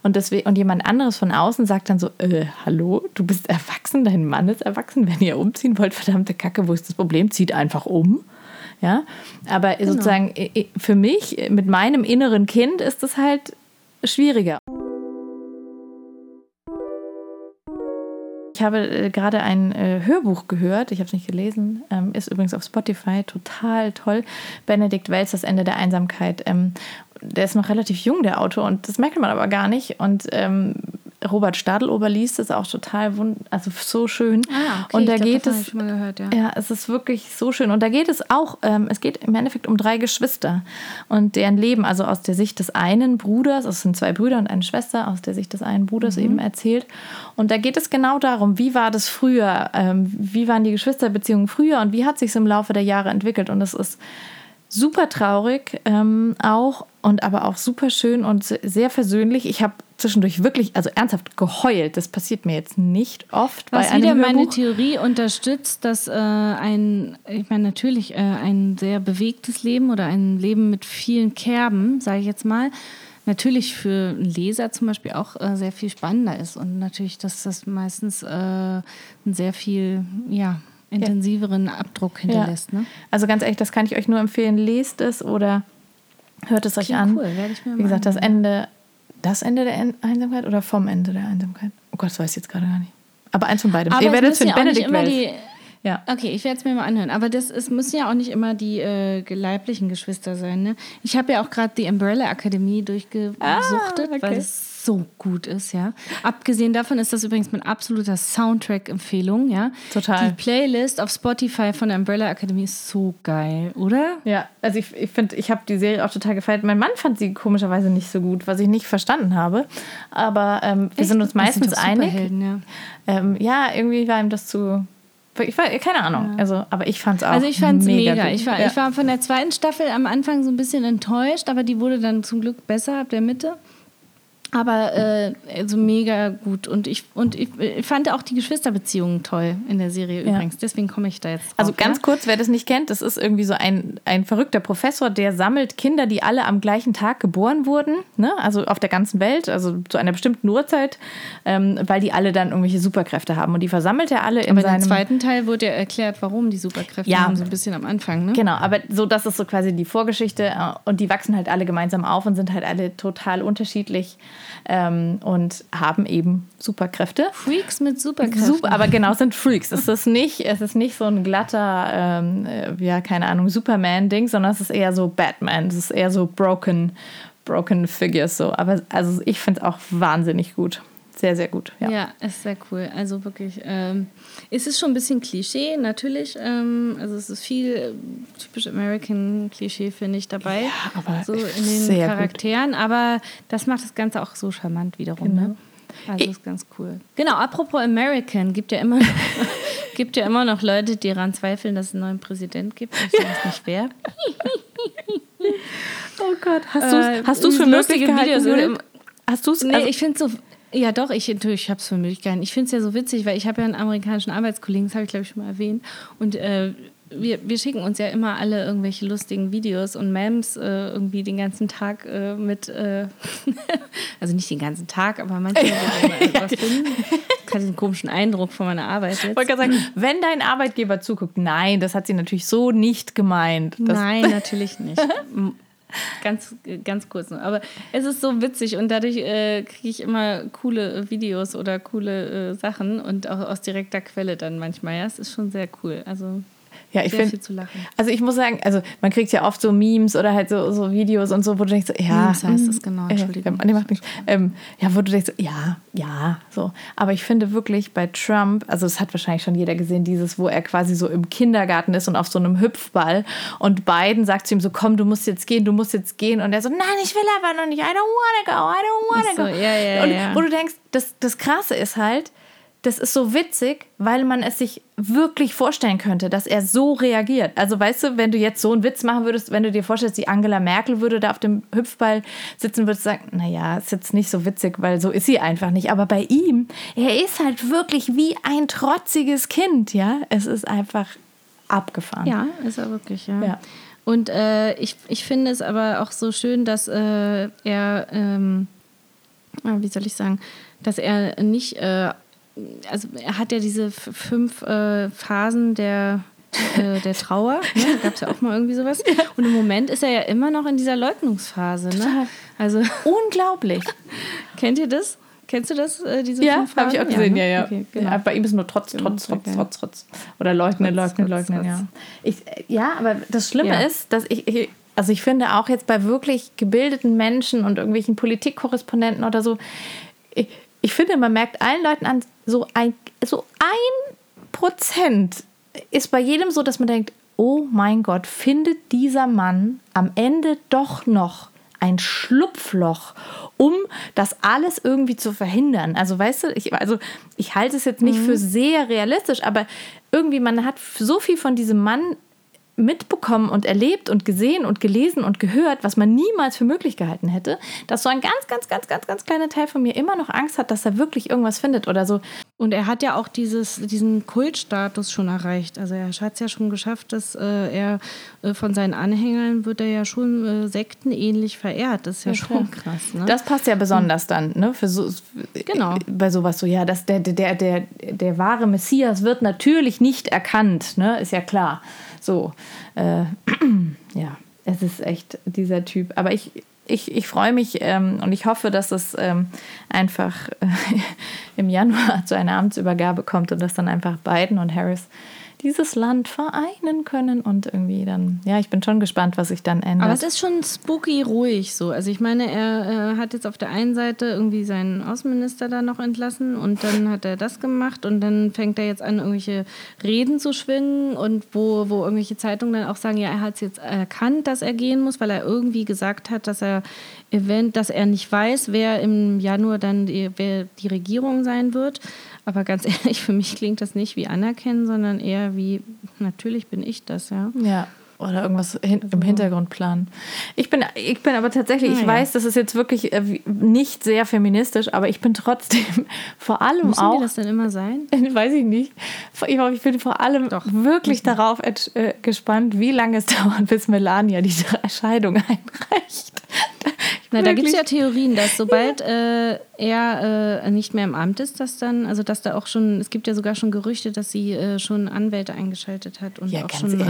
Und, deswegen, und jemand anderes von außen sagt dann so, äh, hallo, du bist erwachsen, dein Mann ist erwachsen, wenn ihr umziehen wollt, verdammte Kacke, wo ist das Problem? Zieht einfach um. Ja, aber sozusagen i- i- für mich, mit meinem inneren Kind, ist es halt schwieriger. Ich habe äh, gerade ein äh, Hörbuch gehört, ich habe es nicht gelesen, ähm, ist übrigens auf Spotify, total toll. Benedikt Wells, Das Ende der Einsamkeit. Ähm, der ist noch relativ jung, der Autor, und das merkt man aber gar nicht. Und ähm, Robert Stadelober liest es auch total wund also so schön. und da geht es schon mal gehört, ja. ja, es ist wirklich so schön. Und da geht es auch, ähm, es geht im Endeffekt um drei Geschwister und deren Leben, also aus der Sicht des einen Bruders, es sind zwei Brüder und eine Schwester, aus der Sicht des einen Bruders eben erzählt. Und da geht es genau darum, wie war das früher, ähm, wie waren die Geschwisterbeziehungen früher und wie hat sich im Laufe der Jahre entwickelt. Und es ist super traurig ähm, auch und aber auch super schön und sehr versöhnlich. Ich habe zwischendurch wirklich, also ernsthaft geheult. Das passiert mir jetzt nicht oft Was bei einem wieder meine Hörbuch. Theorie unterstützt, dass äh, ein, ich meine natürlich äh, ein sehr bewegtes Leben oder ein Leben mit vielen Kerben, sage ich jetzt mal, natürlich für einen Leser zum Beispiel auch äh, sehr viel spannender ist und natürlich, dass das meistens äh, einen sehr viel, ja, intensiveren Abdruck hinterlässt. Ne? Also ganz ehrlich, das kann ich euch nur empfehlen. Lest es oder hört es euch Klingt an. cool, werde ich mir Wie gesagt, das. Ende, das Ende der Einsamkeit oder vom Ende der Einsamkeit? Oh Gott, das weiß ich jetzt gerade gar nicht. Aber eins von beidem. Aber Ihr es werdet müssen für Benedikt immer die, Ja. Okay, ich werde es mir mal anhören. Aber das, es müssen ja auch nicht immer die äh, leiblichen Geschwister sein. Ne? Ich habe ja auch gerade die Umbrella Akademie durchgesuchtet, Ah, okay. weil es so gut ist, ja. Abgesehen davon ist das übrigens mein absoluter Soundtrack-Empfehlung, ja. Total. Die Playlist auf Spotify von der Umbrella Akademie ist so geil, oder? Ja, also ich, ich finde, ich habe die Serie auch total gefeiert. Mein Mann fand sie komischerweise nicht so gut, was ich nicht verstanden habe. Aber ähm, wir sind uns meistens doch einig. Ja. Ähm, ja, irgendwie war ihm das zu Ich war, keine Ahnung. Also, aber ich fand es auch Also ich fand es mega. mega. Ich, war, ja. ich war von der zweiten Staffel am Anfang so ein bisschen enttäuscht, aber die wurde dann zum Glück besser ab der Mitte. Aber äh, also mega gut. Und ich, und ich, fand auch die Geschwisterbeziehungen toll in der Serie Ja. übrigens. Deswegen komme ich da jetzt drauf. Also ganz ja? kurz, wer das nicht kennt, das ist irgendwie so ein, ein verrückter Professor, der sammelt Kinder, die alle am gleichen Tag geboren wurden, ne? also auf der ganzen Welt, also zu einer bestimmten Uhrzeit, ähm, weil die alle dann irgendwelche Superkräfte haben. Und die versammelt er alle in Aber im seinem... zweiten Teil wurde ja erklärt, warum die Superkräfte Ja. haben, so ein bisschen am Anfang. Ne? Genau, aber so, das ist so quasi die Vorgeschichte äh, und die wachsen halt alle gemeinsam auf und sind halt alle total unterschiedlich ähm, und haben eben Superkräfte. Freaks mit Superkräften. Super, aber genau, sind Freaks. Es ist nicht, es ist nicht so ein glatter, ähm, äh, ja, keine Ahnung, Superman-Ding, sondern es ist eher so Batman. Es ist eher so broken, broken Figures so. Aber also ich finde es auch wahnsinnig gut. Sehr, sehr gut. Ja. Ja. ist sehr cool. Also wirklich, ähm, es ist schon ein bisschen Klischee, natürlich. Ähm, also es ist viel äh, typisch American Klischee, finde ich, dabei. Ja, aber so in den sehr gut. Charakteren. Aber das macht das Ganze auch so charmant wiederum. Genau. Ne? Also ist ganz cool. Genau, apropos American, gibt ja immer, gibt ja immer noch Leute, die daran zweifeln, dass es einen neuen Präsident gibt. Ich weiß nicht wer. Oh Gott, hast du es Äh, für möglich gehalten, Videos? Hast du es? Nee, Also, ich finde so. Ja, doch, ich, natürlich, ich habe es für möglich gehalten. Ich finde es ja so witzig, weil ich habe ja einen amerikanischen Arbeitskollegen, das habe ich glaube ich schon mal erwähnt. Und äh, wir, wir schicken uns ja immer alle irgendwelche lustigen Videos und Memes äh, irgendwie den ganzen Tag äh, mit, äh, also nicht den ganzen Tag, aber manchmal, mal etwas finden. Ich hatte einen komischen Eindruck von meiner Arbeit ich jetzt. wollte gerade sagen, wenn dein Arbeitgeber zuguckt, nein, das hat sie natürlich so nicht gemeint. Nein, natürlich nicht. Ganz, ganz kurz nur. Aber es ist so witzig und dadurch äh, kriege ich immer coole Videos oder coole äh, Sachen und auch aus direkter Quelle dann manchmal. Ja, es ist schon sehr cool. Also Ja, ich finde, also ich muss sagen, also man kriegt ja oft so Memes oder halt so, so Videos und so, wo du denkst, so, ja. Memes heißt es, genau, äh, Entschuldigung. nee, macht nichts. Ähm, ja, wo du denkst, so, ja, ja, so. Aber ich finde wirklich bei Trump, also das hat wahrscheinlich schon jeder gesehen, dieses, wo er quasi so im Kindergarten ist und auf so einem Hüpfball und Biden sagt zu ihm so, komm, du musst jetzt gehen, du musst jetzt gehen. Und er so, nein, ich will aber noch nicht, I don't wanna go, I don't wanna so, go. ja, ja, und ja. wo du denkst, das, das Krasse ist halt, das ist so witzig, weil man es sich wirklich vorstellen könnte, dass er so reagiert. Also weißt du, wenn du jetzt so einen Witz machen würdest, wenn du dir vorstellst, die Angela Merkel würde da auf dem Hüpfball sitzen, würdest du sagen, naja, ist jetzt nicht so witzig, weil so ist sie einfach nicht. Aber bei ihm, er ist halt wirklich wie ein trotziges Kind, ja. Es ist einfach abgefahren. Ja, ist er wirklich, ja. Ja. Und äh, ich, ich finde es aber auch so schön, dass äh, er, ähm, ah, wie soll ich sagen, dass er nicht, äh, also er hat ja diese fünf äh, Phasen der, äh, der Trauer, ne? da gab es ja auch mal irgendwie sowas. Und im Moment ist er ja immer noch in dieser Leugnungsphase. Ne? Also, Unglaublich. kennt ihr das? Kennst du das, äh, diese Ja, habe ich auch gesehen, ne? ja, ja. Okay, genau. ja. Bei ihm ist nur trotz, trotz, sehr trotz, geil. trotz, trotz. Oder leugnen, Trotz, leugnen, trotz, leugnen, trotz. ja. Ich, ja, aber das Schlimme Ja. ist, dass ich, ich, also ich finde auch jetzt bei wirklich gebildeten Menschen und irgendwelchen Politikkorrespondenten oder so, ich, ich finde, man merkt allen Leuten an, so ein, so ein Prozent ist bei jedem so, dass man denkt, oh mein Gott, findet dieser Mann am Ende doch noch ein Schlupfloch, um das alles irgendwie zu verhindern. Also weißt du, ich, also ich halte es jetzt nicht für sehr realistisch, aber irgendwie man hat so viel von diesem Mann mitbekommen und erlebt und gesehen und gelesen und gehört, was man niemals für möglich gehalten hätte, dass so ein ganz, ganz, ganz, ganz, ganz kleiner Teil von mir immer noch Angst hat, dass er wirklich irgendwas findet oder so. Und er hat ja auch dieses, diesen Kultstatus schon erreicht. Also er hat es ja schon geschafft, dass äh, er äh, von seinen Anhängern wird er ja schon äh, sektenähnlich verehrt. Das ist ja, schon krass. Ne? Das passt ja besonders dann, ne? Für so, Genau. Bei sowas so, ja, dass der, der, der, der wahre Messias wird natürlich nicht erkannt, ne? Ist ja klar. So, äh, ja, es ist echt dieser Typ. Aber ich, ich, ich freue mich ähm, und ich hoffe, dass es ähm, einfach äh, im Januar zu einer Amtsübergabe kommt und dass dann einfach Biden und Harris dieses Land vereinen können und irgendwie dann, ja, ich bin schon gespannt, was sich dann ändert. Aber es ist schon spooky ruhig so. Also ich meine, er äh, hat jetzt auf der einen Seite irgendwie seinen Außenminister da noch entlassen und dann hat er das gemacht und dann fängt er jetzt an, irgendwelche Reden zu schwingen und wo, wo irgendwelche Zeitungen dann auch sagen, ja, er hat es jetzt erkannt, dass er gehen muss, weil er irgendwie gesagt hat, dass er event, dass er nicht weiß, wer im Januar dann die, wer die Regierung sein wird. Aber ganz ehrlich, für mich klingt das nicht wie anerkennen, sondern eher wie, natürlich bin ich das, ja. Ja. Oder irgendwas hin, im Hintergrund planen. Ich bin, ich bin aber tatsächlich, ich Ah, weiß, das ist jetzt wirklich äh, nicht sehr feministisch, aber ich bin trotzdem vor allem Müssen auch. die das denn immer sein? Weiß ich nicht. Ich, ich bin vor allem Doch. wirklich darauf äh, gespannt, wie lange es dauert, bis Melania die Scheidung einreicht. Na, da gibt es ja Theorien, dass sobald äh, er äh, nicht mehr im Amt ist, dass dann, also dass da auch schon, es gibt ja sogar schon Gerüchte, dass sie äh, schon Anwälte eingeschaltet hat und Ja, auch schon äh,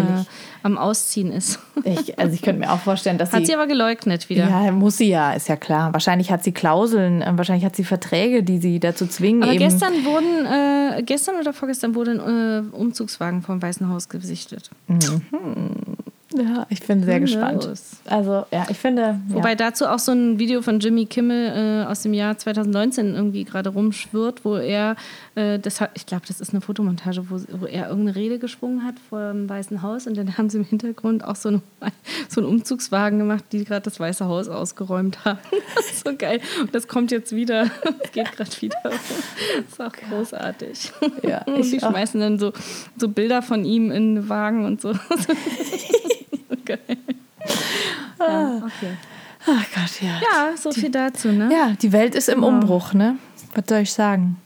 am Ausziehen ist. Ich, also ich könnte mir auch vorstellen, dass Hat sie... sie aber geleugnet wieder. ja, muss sie ja, ist ja klar. Wahrscheinlich hat sie Klauseln, äh, wahrscheinlich hat sie Verträge, die sie dazu zwingen, Aber eben... gestern wurden, äh, gestern oder vorgestern wurde ein Umzugswagen vom Weißen Haus gesichtet. Ja, ich bin sehr gespannt. Also, ja, ich finde... Wobei ja. dazu auch so ein Video von Jimmy Kimmel äh, aus dem Jahr 2019 irgendwie gerade rumschwirrt, wo er, äh, das hat, ich glaube, das ist eine Fotomontage, wo, wo er irgendeine Rede geschwungen hat vor dem Weißen Haus und dann haben sie im Hintergrund auch so, eine, so einen Umzugswagen gemacht, die gerade das Weiße Haus ausgeräumt haben. Das ist so geil. Und das kommt jetzt wieder. Das geht gerade wieder. Das ist auch großartig. Ja, und ich die auch. schmeißen dann so, so Bilder von ihm in Wagen und so. Geil. Ja, okay. Ach Gott, ja. Ja, so viel dazu, ne? Ja, die Welt ist im Umbruch, ne? Was soll ich sagen?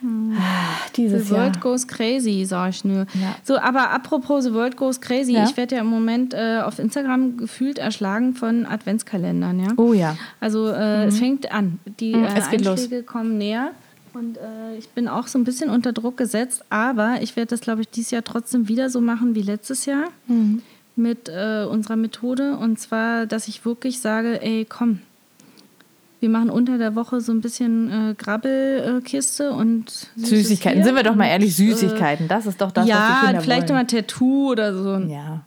Ah, Dieses The World Jahr. goes crazy, sag ich nur. Ja. So, aber apropos The World goes crazy, Ja. ich werde ja im Moment äh, auf Instagram gefühlt erschlagen von Adventskalendern, ja. Oh ja. Also äh, es fängt an. Die Mhm, äh. Einschläge kommen näher. Und äh, ich bin auch so ein bisschen unter Druck gesetzt, aber ich werde das, glaube ich, dieses Jahr trotzdem wieder so machen wie letztes Jahr Mhm. Mit äh, unserer Methode. Und zwar, dass ich wirklich sage, ey, komm, wir machen unter der Woche so ein bisschen äh, Grabbelkiste und Süßes Süßigkeiten. Sind wir doch mal und, ehrlich, Süßigkeiten. Das ist doch das, was die ja, Kinder vielleicht wollen. immer Tattoo oder so ein Ja.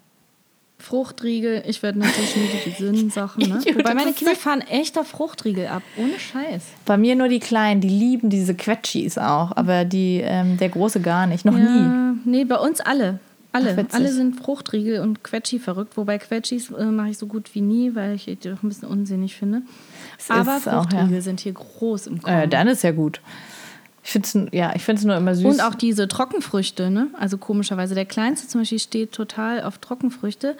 Fruchtriegel. Ich werde natürlich nur die gesunden Sachen. Ne? Ja, Wobei meine Kinder fahren echt auf Fruchtriegel ab. Ohne Scheiß. Bei mir nur die Kleinen, die lieben diese Quetschis auch, aber die, ähm, der Große gar nicht, noch nie. Ja, nee, bei uns alle. Alle. Ach, alle sind Fruchtriegel und Quetschi verrückt. Wobei Quetschis äh, mache ich so gut wie nie, weil ich die doch ein bisschen unsinnig finde. Es Aber ist auch, Fruchtriegel ja. sind hier groß im Kommen. Äh, dann ist ja gut. Ich finde es ja, ich nur immer süß. Und auch diese Trockenfrüchte, ne? Also komischerweise. Der Kleinste zum Beispiel steht total auf Trockenfrüchte.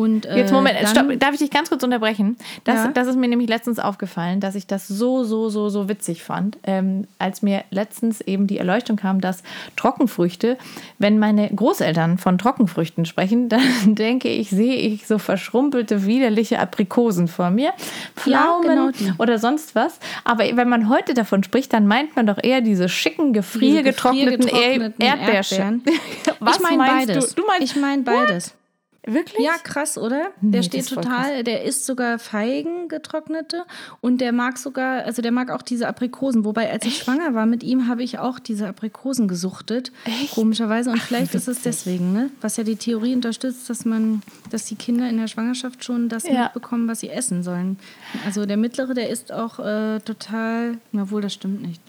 Und, äh, Jetzt Moment, stopp, darf ich dich ganz kurz unterbrechen? Das, Ja. das ist mir nämlich letztens aufgefallen, dass ich das so, so, so, so witzig fand, ähm, als mir letztens eben die Erleuchtung kam, dass Trockenfrüchte, wenn meine Großeltern von Trockenfrüchten sprechen, dann denke ich, sehe ich so verschrumpelte, widerliche Aprikosen vor mir, Pflaumen genau die. oder sonst was. Aber wenn man heute davon spricht, dann meint man doch eher diese schicken, gefriergetrockneten, gefriergetrockneten Erdbeerchen. Was ich meine meinst beides. du? Du meinst ich meine beides. Wirklich? Ja, krass, oder? Nee, der steht total, der isst sogar Feigen getrocknete und der mag sogar, also der mag auch diese Aprikosen. Wobei, als ich schwanger war mit ihm, habe ich auch diese Aprikosen gesuchtet. Echt? Komischerweise. Und vielleicht ist es deswegen, ne? Was ja die Theorie unterstützt, dass man, dass die Kinder in der Schwangerschaft schon das Ja. mitbekommen, was sie essen sollen. Also der mittlere, der isst auch äh, total, na wohl, das stimmt nicht.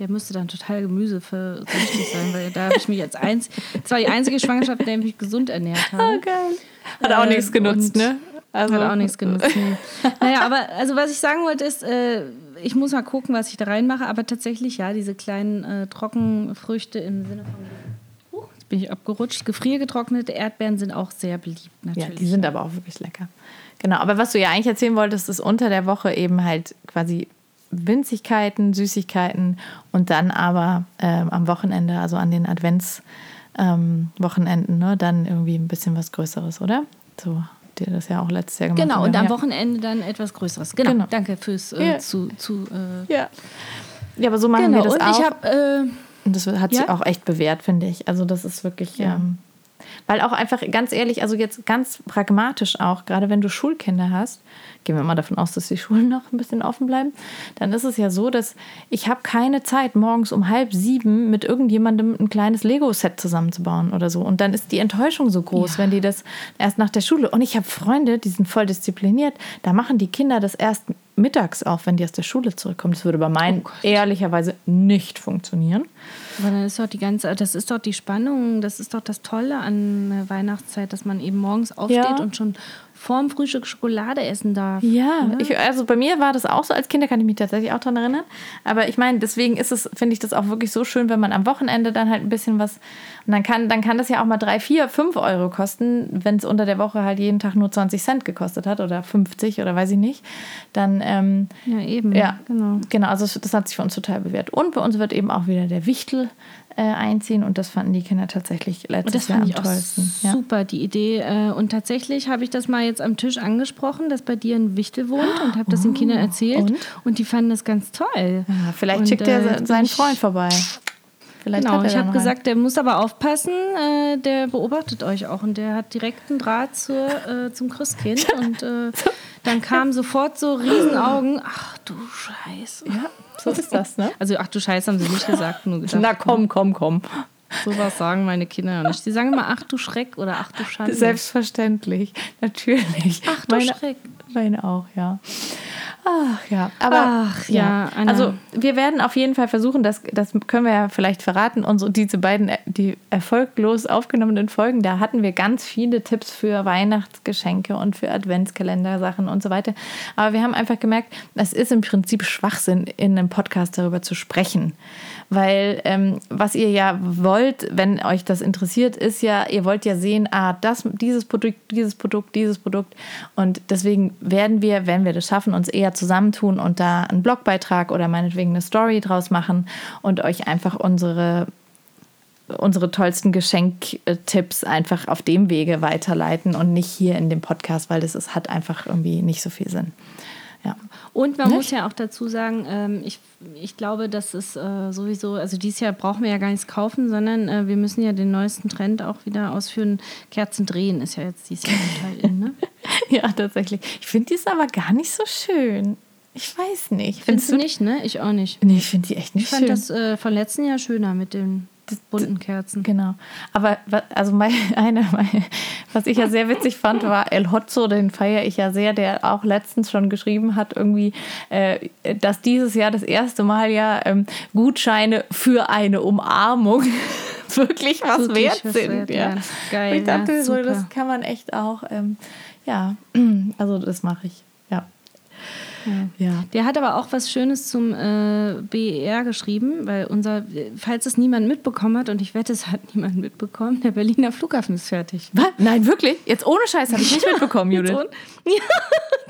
Der müsste dann total gemüseversüchtig sein, weil da habe ich mich als eins, das war die einzige Schwangerschaft, in der ich mich gesund ernährt habe. Oh, geil. Hat auch Äh, nichts genutzt, ne? Also, Hat auch nichts genutzt. Nee. naja, aber also was ich sagen wollte ist, äh, ich muss mal gucken, was ich da reinmache, aber tatsächlich ja, diese kleinen äh, Trockenfrüchte im Sinne von. Jetzt bin ich abgerutscht. Gefriergetrocknete Erdbeeren sind auch sehr beliebt, Ja, natürlich. die sind aber auch wirklich lecker. Genau, aber was du ja eigentlich erzählen wolltest, ist unter der Woche eben halt quasi Winzigkeiten, Süßigkeiten und dann aber ähm, am Wochenende, also an den Adventswochenenden, ähm, ne, dann irgendwie ein bisschen was Größeres, oder? So, dir das ja auch letztes Jahr gemacht. Genau, und am ja. Wochenende dann etwas Größeres. Genau, Genau. danke fürs äh, Ja. zu. zu äh, Ja. ja, aber so machen genau, wir das und auch. ich habe. Äh, und das hat sich auch echt bewährt, finde ich. Also das ist wirklich. Ja. Ähm, Weil auch einfach, ganz ehrlich, also jetzt ganz pragmatisch auch, gerade wenn du Schulkinder hast, gehen wir mal davon aus, dass die Schulen noch ein bisschen offen bleiben, dann ist es ja so, dass ich habe keine Zeit, morgens um halb sieben mit irgendjemandem ein kleines Lego-Set zusammenzubauen oder so. Und dann ist die Enttäuschung so groß, ja. wenn die das erst nach der Schule. Und ich habe Freunde, die sind voll diszipliniert, da machen die Kinder das erst mittags auf, wenn die aus der Schule zurückkommen. Das würde bei meinen oh ehrlicherweise nicht funktionieren. Aber dann ist doch die ganze, das ist doch die Spannung, das ist doch das Tolle an Weihnachtszeit, dass man eben morgens aufsteht ja. und schon vorm Frühstück Schokolade essen darf. Ja, ne? ich, also bei mir war das auch so als Kind, da kann ich mich tatsächlich auch dran erinnern. Aber ich meine, deswegen ist es, finde ich das auch wirklich so schön, wenn man am Wochenende dann halt ein bisschen was, und dann kann, dann kann das ja auch mal drei, vier, fünf Euro kosten, wenn es unter der Woche halt jeden Tag nur 20 Cent gekostet hat oder 50 oder weiß ich nicht. Dann, ähm, ja, eben. Ja, genau. Genau, also das hat sich für uns total bewährt. Und bei uns wird eben auch wieder der Wichtel äh, einziehen und das fanden die Kinder tatsächlich letztes Jahr am tollsten. Ja. Super, die Idee. Äh, und tatsächlich habe ich das mal jetzt am Tisch angesprochen, dass bei dir ein Wichtel wohnt und habe das den Kindern oh, erzählt und? und? die fanden das ganz toll. Ja, vielleicht und, schickt er äh, seinen Freund vorbei. Vielleicht genau, ich habe gesagt, der muss aber aufpassen, äh, der beobachtet euch auch und der hat direkten Draht zur, äh, zum Christkind und äh, dann kamen sofort so Riesenaugen. Ach du Scheiße. Ja, so ist das, ne? Also, ach du Scheiße, haben sie nicht gesagt, nur gedacht. Na komm, komm, komm. Sowas sagen meine Kinder ja nicht. Die sagen immer, ach du Schreck oder ach du Schande. Selbstverständlich, natürlich. Ach du meine, Schreck. Meine auch, ja. Ach ja, aber Ach, ja, ja. also wir werden auf jeden Fall versuchen, das, das können wir ja vielleicht verraten, unsere, diese beiden, die erfolglos aufgenommenen Folgen, da hatten wir ganz viele Tipps für Weihnachtsgeschenke und für Adventskalender-Sachen und so weiter. Aber wir haben einfach gemerkt, es ist im Prinzip Schwachsinn, in einem Podcast darüber zu sprechen. Weil ähm, was ihr ja wollt, wenn euch das interessiert, ist ja, ihr wollt ja sehen, ah, das, dieses Produkt, dieses Produkt, dieses Produkt. Und deswegen werden wir, wenn wir das schaffen, uns eher zusammentun und da einen Blogbeitrag oder meinetwegen eine Story draus machen und euch einfach unsere unsere tollsten Geschenktipps einfach auf dem Wege weiterleiten und nicht hier in dem Podcast, weil das ist, hat einfach irgendwie nicht so viel Sinn. Ja. Und man Nicht? muss ja auch dazu sagen, ähm, ich, ich glaube, das ist äh, sowieso, also dieses Jahr brauchen wir ja gar nichts kaufen, sondern äh, wir müssen ja den neuesten Trend auch wieder ausführen. Kerzen drehen ist ja jetzt dieses Jahr total in, ne? ja, tatsächlich. Ich finde die ist aber gar nicht so schön. Ich weiß nicht. Findest, Findest du nicht, ne? Ich auch nicht. Nee, ich finde die echt nicht schön. Ich fand das äh, von letzten Jahr schöner mit den bunten Kerzen. Genau. Aber also meine, eine, meine, was ich ja sehr witzig fand, war El Hotzo, den feiere ich ja sehr, der auch letztens schon geschrieben hat, irgendwie, äh, dass dieses Jahr das erste Mal ja ähm, Gutscheine für eine Umarmung wirklich was so wert sind. Wert, ja. Geil. Und ich dachte ja, so, das kann man echt auch, ähm, ja, also das mache ich. Ja. Der hat aber auch was Schönes zum äh, BER geschrieben, weil unser, falls es niemand mitbekommen hat, und ich wette, es hat niemand mitbekommen, der Berliner Flughafen ist fertig. Was? Nein, wirklich? Jetzt ohne Scheiß habe ich nicht mitbekommen, Judith. ja,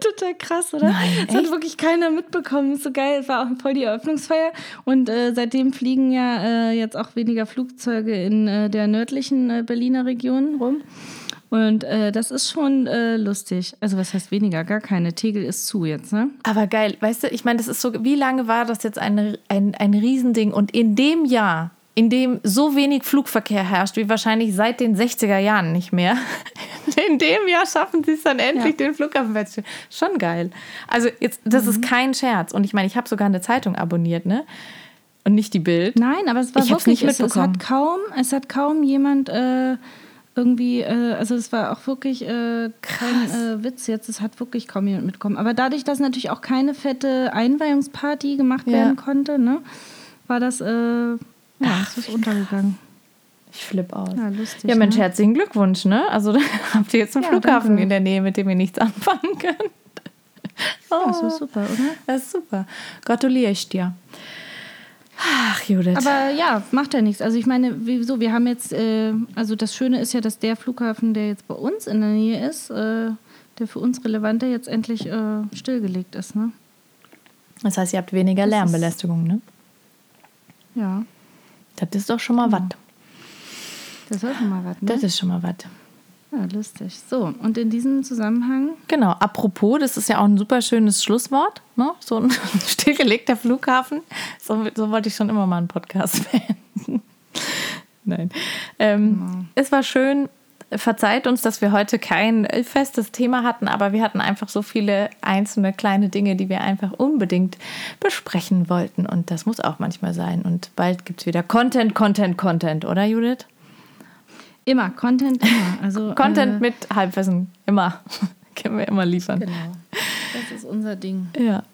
total krass, oder? Nein, das hat wirklich keiner mitbekommen. Ist so geil. Es war auch voll die Eröffnungsfeier. Und äh, seitdem fliegen ja äh, jetzt auch weniger Flugzeuge in äh, der nördlichen äh, Berliner Region rum. Und äh, das ist schon äh, lustig. Also was heißt weniger? Gar keine. Tegel ist zu jetzt, ne? Aber geil. Weißt du, ich meine, das ist so, wie lange war das jetzt ein, ein, ein Riesending? Und in dem Jahr, in dem so wenig Flugverkehr herrscht, wie wahrscheinlich seit den 60er Jahren nicht mehr, in dem Jahr schaffen sie es dann endlich, ja. den Flughafen wegzustellen. Schon geil. Also jetzt, das mhm. ist kein Scherz. Und ich meine, ich habe sogar eine Zeitung abonniert, ne? Und nicht die Bild. Nein, aber es war ich wirklich, nicht es, es hat kaum, es hat kaum jemand... Äh, irgendwie, äh, also es war auch wirklich äh, kein äh, Witz jetzt, es hat wirklich kaum jemand mitbekommen. Aber dadurch, dass natürlich auch keine fette Einweihungsparty gemacht ja. werden konnte, ne, war das, äh, ja, Ach, ist untergegangen. Ich flippe aus. Ja, lustig, ja Mensch, ne? herzlichen Glückwunsch, ne? Also habt ihr jetzt einen ja, Flughafen danke. in der Nähe, mit dem ihr nichts anfangen könnt. Oh, das ist super, oder? Das ist super. Gratuliere ich dir. Ach, Judith. Aber ja, macht ja nichts. Also ich meine, wieso? Wir haben jetzt, äh, also das Schöne ist ja, dass der Flughafen, der jetzt bei uns in der Nähe ist, äh, der für uns relevante, jetzt endlich äh, stillgelegt ist. Ne? Das heißt, ihr habt weniger das Lärmbelästigung, ne? Ja. Das ist doch schon mal was. Das ist schon mal was, ne? Das ist schon mal was. Ja, lustig. So, und in diesem Zusammenhang. Genau, apropos, das ist ja auch ein super schönes Schlusswort, ne? So ein stillgelegter Flughafen. So, so wollte ich schon immer mal einen Podcast beenden. Nein. Ähm, genau. Es war schön, verzeiht uns, dass wir heute kein festes Thema hatten, aber wir hatten einfach so viele einzelne kleine Dinge, die wir einfach unbedingt besprechen wollten. Und das muss auch manchmal sein. Und bald gibt es wieder Content, Content, Content, oder Judith? Immer, Content immer. Also, Content äh, mit Halbwissen, immer. Können wir immer liefern. Genau. Das ist unser Ding. Ja.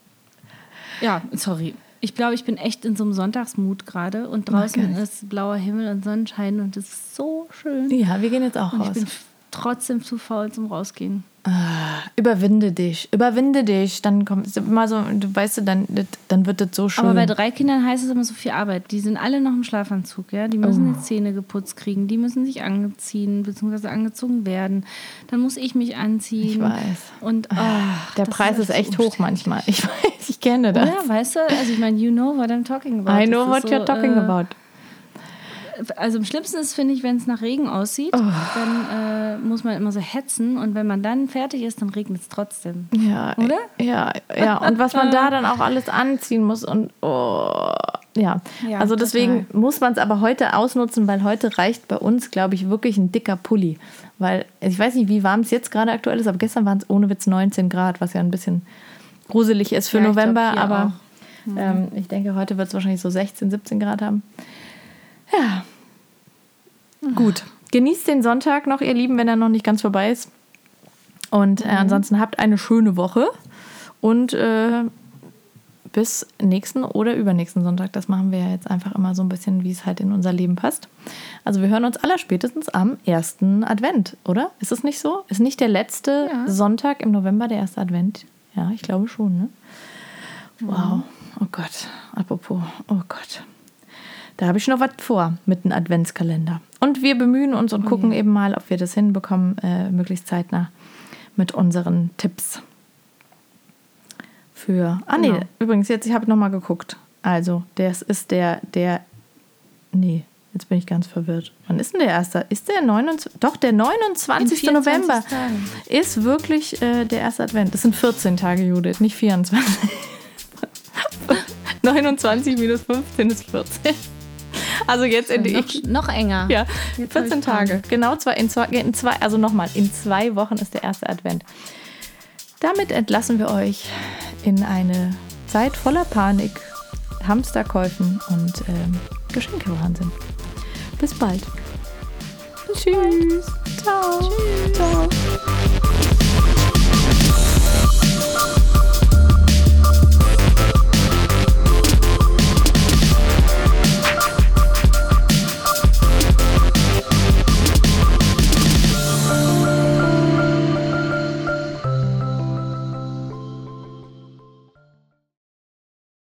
Ja, sorry. Ich glaube, ich bin echt in so einem Sonntagsmut gerade und draußen ist blauer Himmel und Sonnenschein und es ist so schön. Ja, wir gehen jetzt auch Und ich raus. Trotzdem zu faul zum Rausgehen. Überwinde dich, überwinde dich. Dann kommt es immer so, du weißt du, dann, dann wird das so schön. Aber bei drei Kindern heißt es immer so viel Arbeit. Die sind alle noch im Schlafanzug, ja. Die müssen die Zähne geputzt kriegen, die müssen sich angeziehen bzw. angezogen werden. Dann muss ich mich anziehen. Ich weiß. Und ach, Der Preis ist so echt hoch manchmal. Ich weiß, ich kenne das. Oder? Weißt du? Also ich meine, you know what I'm talking about. I know what ist you're talking äh, about. Also am schlimmsten ist, finde ich, wenn es nach Regen aussieht, Oh. dann äh, muss man immer so hetzen und wenn man dann fertig ist, dann regnet es trotzdem. Ja, Oder? Ja, ja. Und was man da dann auch alles anziehen muss und oh, ja. Ja, also deswegen total. muss man es aber heute ausnutzen, weil heute reicht bei uns, glaube ich, wirklich ein dicker Pulli. Weil ich weiß nicht, wie warm es jetzt gerade aktuell ist, aber gestern waren es ohne Witz 19 Grad, was ja ein bisschen gruselig ist für Ja, glaub, November. hier aber ähm, ich denke, heute wird es wahrscheinlich so 16, 17 Grad haben. Ja. Gut. Genießt den Sonntag noch, ihr Lieben, wenn er noch nicht ganz vorbei ist. Und Mhm. äh, ansonsten habt eine schöne Woche und äh, bis nächsten oder übernächsten Sonntag. Das machen wir ja jetzt einfach immer so ein bisschen, wie es halt in unser Leben passt. Also wir hören uns aller spätestens am ersten Advent, oder? Ist es nicht so? Ist nicht der letzte Ja. Sonntag im November der erste Advent? Ja, ich glaube schon, ne? Mhm. Wow. Oh Gott. Apropos. Oh Gott. Da habe ich noch was vor mit einem Adventskalender. Und wir bemühen uns und gucken eben mal, ob wir das hinbekommen, äh, möglichst zeitnah mit unseren Tipps. Für. Ah, nee, Genau. übrigens, jetzt, ich habe nochmal geguckt. Also, das ist der, der. Nee, jetzt bin ich ganz verwirrt. Wann ist denn der erste? Ist der 29? Doch, der 29. In 24 November Tagen. ist wirklich äh, der erste Advent. Das sind 14 Tage, Judith, nicht 24. 29 minus 15 ist 14. Also jetzt in noch, noch enger. Ja, Jetzt hab 14 ich Panik. Tage. Genau zwei, in zwei, in zwei also nochmal, in zwei Wochen ist der erste Advent. Damit entlassen wir euch in eine Zeit voller Panik, Hamsterkäufen und ähm, Geschenkewahnsinn. Bis bald. Tschüss. Ciao. Ciao.